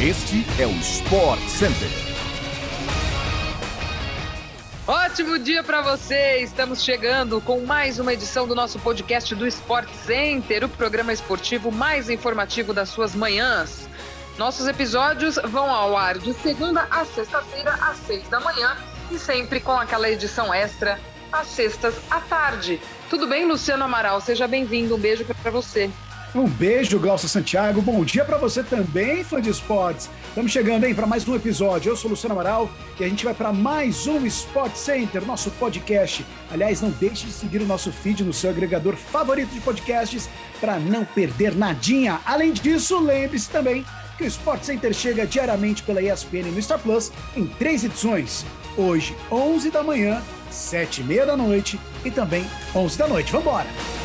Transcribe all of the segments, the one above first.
Este é o Sport Center. Ótimo dia para você! Estamos chegando com mais uma edição do nosso podcast do Sport Center, o programa esportivo mais informativo das suas manhãs. Nossos episódios vão ao ar de segunda a sexta-feira, às seis da manhã, e sempre com aquela edição extra às sextas à tarde. Tudo bem, Luciano Amaral? Seja bem-vindo. Um beijo para você. Um beijo, Glaucia Santiago. Bom dia para você também, fã de esportes. Estamos chegando, hein, para mais um episódio. Eu sou Luciano Amaral e a gente vai para mais um Sport Center, nosso podcast. Aliás, não deixe de seguir o nosso feed no seu agregador favorito de podcasts para não perder nadinha. Além disso, lembre-se também que o Sport Center chega diariamente pela ESPN no Star Plus em três edições. Hoje, 11 da manhã, 7 e meia da noite e também 11 da noite. Vamos embora!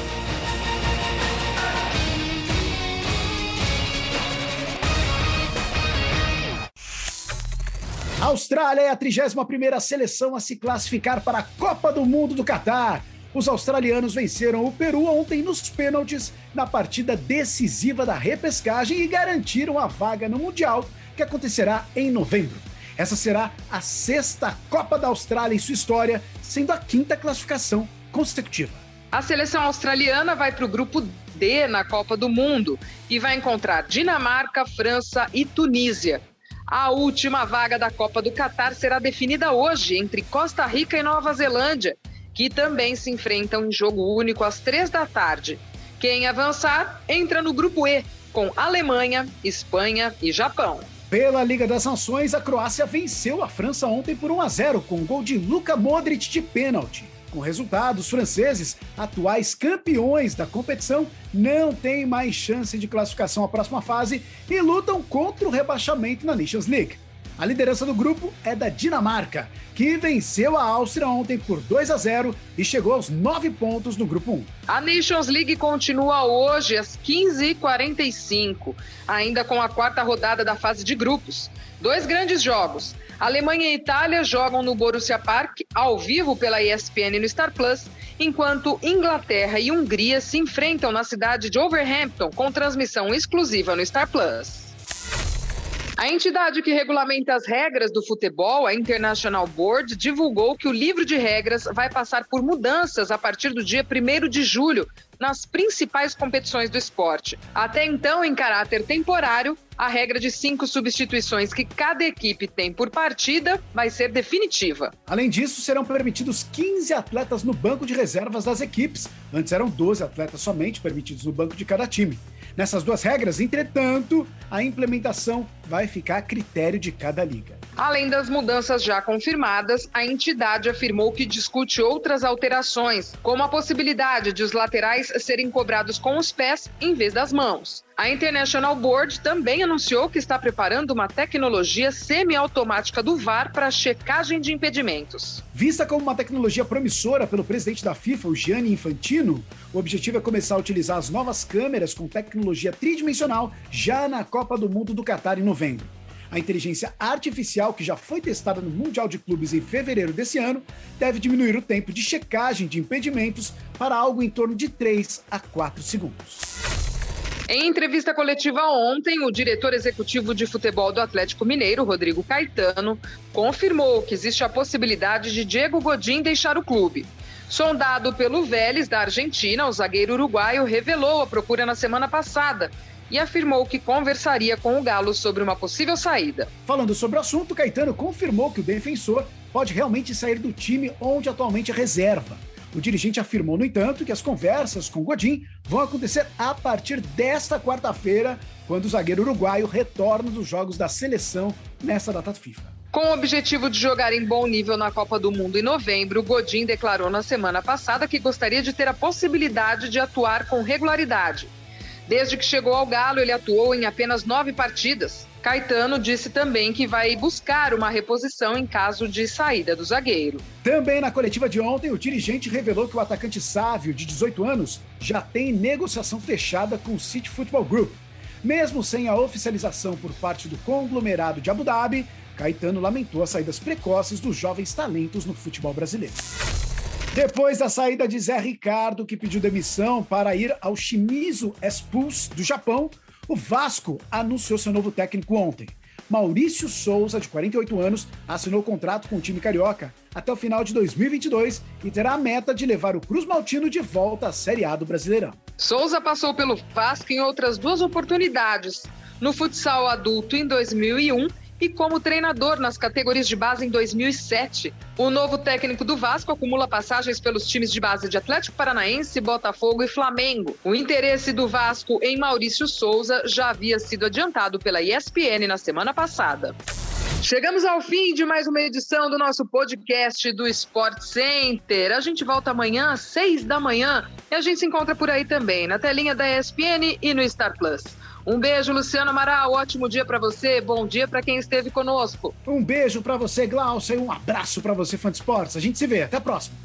A Austrália é a 31ª seleção a se classificar para a Copa do Mundo do Catar. Os australianos venceram o Peru ontem nos pênaltis na partida decisiva da repescagem e garantiram a vaga no Mundial, que acontecerá em novembro. Essa será a sexta Copa da Austrália em sua história, sendo a quinta classificação consecutiva. A seleção australiana vai para o grupo D na Copa do Mundo e vai encontrar Dinamarca, França e Tunísia. A última vaga da Copa do Catar será definida hoje entre Costa Rica e Nova Zelândia, que também se enfrentam em jogo único às três da tarde. Quem avançar entra no grupo E, com Alemanha, Espanha e Japão. Pela Liga das Nações, a Croácia venceu a França ontem por 1 a 0 com um gol de Luka Modric de pênalti. Com resultado, os franceses, atuais campeões da competição, não têm mais chance de classificação à próxima fase e lutam contra o rebaixamento na Nations League. A liderança do grupo é da Dinamarca, que venceu a Áustria ontem por 2 a 0 e chegou aos 9 pontos no grupo 1. A Nations League continua hoje às 15h45, ainda com a quarta rodada da fase de grupos. Dois grandes jogos. Alemanha e Itália jogam no Borussia Park ao vivo pela ESPN no Star Plus, enquanto Inglaterra e Hungria se enfrentam na cidade de Overhampton com transmissão exclusiva no Star Plus. A entidade que regulamenta as regras do futebol, a International Board, divulgou que o livro de regras vai passar por mudanças a partir do dia 1 de julho nas principais competições do esporte. Até então, em caráter temporário, a regra de cinco substituições que cada equipe tem por partida vai ser definitiva. Além disso, serão permitidos 15 atletas no banco de reservas das equipes. Antes eram 12 atletas somente permitidos no banco de cada time. Nessas duas regras, entretanto, a implementação vai ficar a critério de cada liga. Além das mudanças já confirmadas, a entidade afirmou que discute outras alterações, como a possibilidade de os laterais serem cobrados com os pés em vez das mãos. A International Board também anunciou que está preparando uma tecnologia semiautomática do VAR para checagem de impedimentos. Vista como uma tecnologia promissora pelo presidente da FIFA, o Gianni Infantino, o objetivo é começar a utilizar as novas câmeras com tecnologia tridimensional já na Copa do Mundo do Catar em novembro. A inteligência artificial, que já foi testada no Mundial de Clubes em fevereiro desse ano, deve diminuir o tempo de checagem de impedimentos para algo em torno de 3 a 4 segundos. Em entrevista coletiva ontem, o diretor executivo de futebol do Atlético Mineiro, Rodrigo Caetano, confirmou que existe a possibilidade de Diego Godin deixar o clube. Sondado pelo Vélez da Argentina, o zagueiro uruguaio revelou a procura na semana passada e afirmou que conversaria com o Galo sobre uma possível saída. Falando sobre o assunto, Caetano confirmou que o defensor pode realmente sair do time onde atualmente é reserva. O dirigente afirmou, no entanto, que as conversas com Godin vão acontecer a partir desta quarta-feira, quando o zagueiro uruguaio retorna dos jogos da seleção nessa data FIFA. Com o objetivo de jogar em bom nível na Copa do Mundo em novembro, Godin declarou na semana passada que gostaria de ter a possibilidade de atuar com regularidade Desde que chegou ao Galo, ele atuou em apenas nove partidas. Caetano disse também que vai buscar uma reposição em caso de saída do zagueiro. Também na coletiva de ontem, o dirigente revelou que o atacante Sávio, de 18 anos, já tem negociação fechada com o City Football Group. Mesmo sem a oficialização por parte do conglomerado de Abu Dhabi, Caetano lamentou as saídas precoces dos jovens talentos no futebol brasileiro. Depois da saída de Zé Ricardo, que pediu demissão para ir ao Shimizu S-Pulse do Japão, o Vasco anunciou seu novo técnico ontem. Maurício Souza, de 48 anos, assinou contrato com o time carioca até o final de 2022 e terá a meta de levar o Cruz Maltino de volta à Série A do Brasileirão. Souza passou pelo Vasco em outras duas oportunidades, no futsal adulto em 2001 e como treinador nas categorias de base em 2007. O novo técnico do Vasco acumula passagens pelos times de base de Atlético Paranaense, Botafogo e Flamengo. O interesse do Vasco em Maurício Souza já havia sido adiantado pela ESPN na semana passada. Chegamos ao fim de mais uma edição do nosso podcast do Sport Center. A gente volta amanhã às seis da manhã e a gente se encontra por aí também, na telinha da ESPN e no Star Plus. Um beijo, Luciano Amaral. Ótimo dia para você. Bom dia para quem esteve conosco. Um beijo para você, Glaucia, e um abraço para você, fã de esportes. A gente se vê. Até a próxima.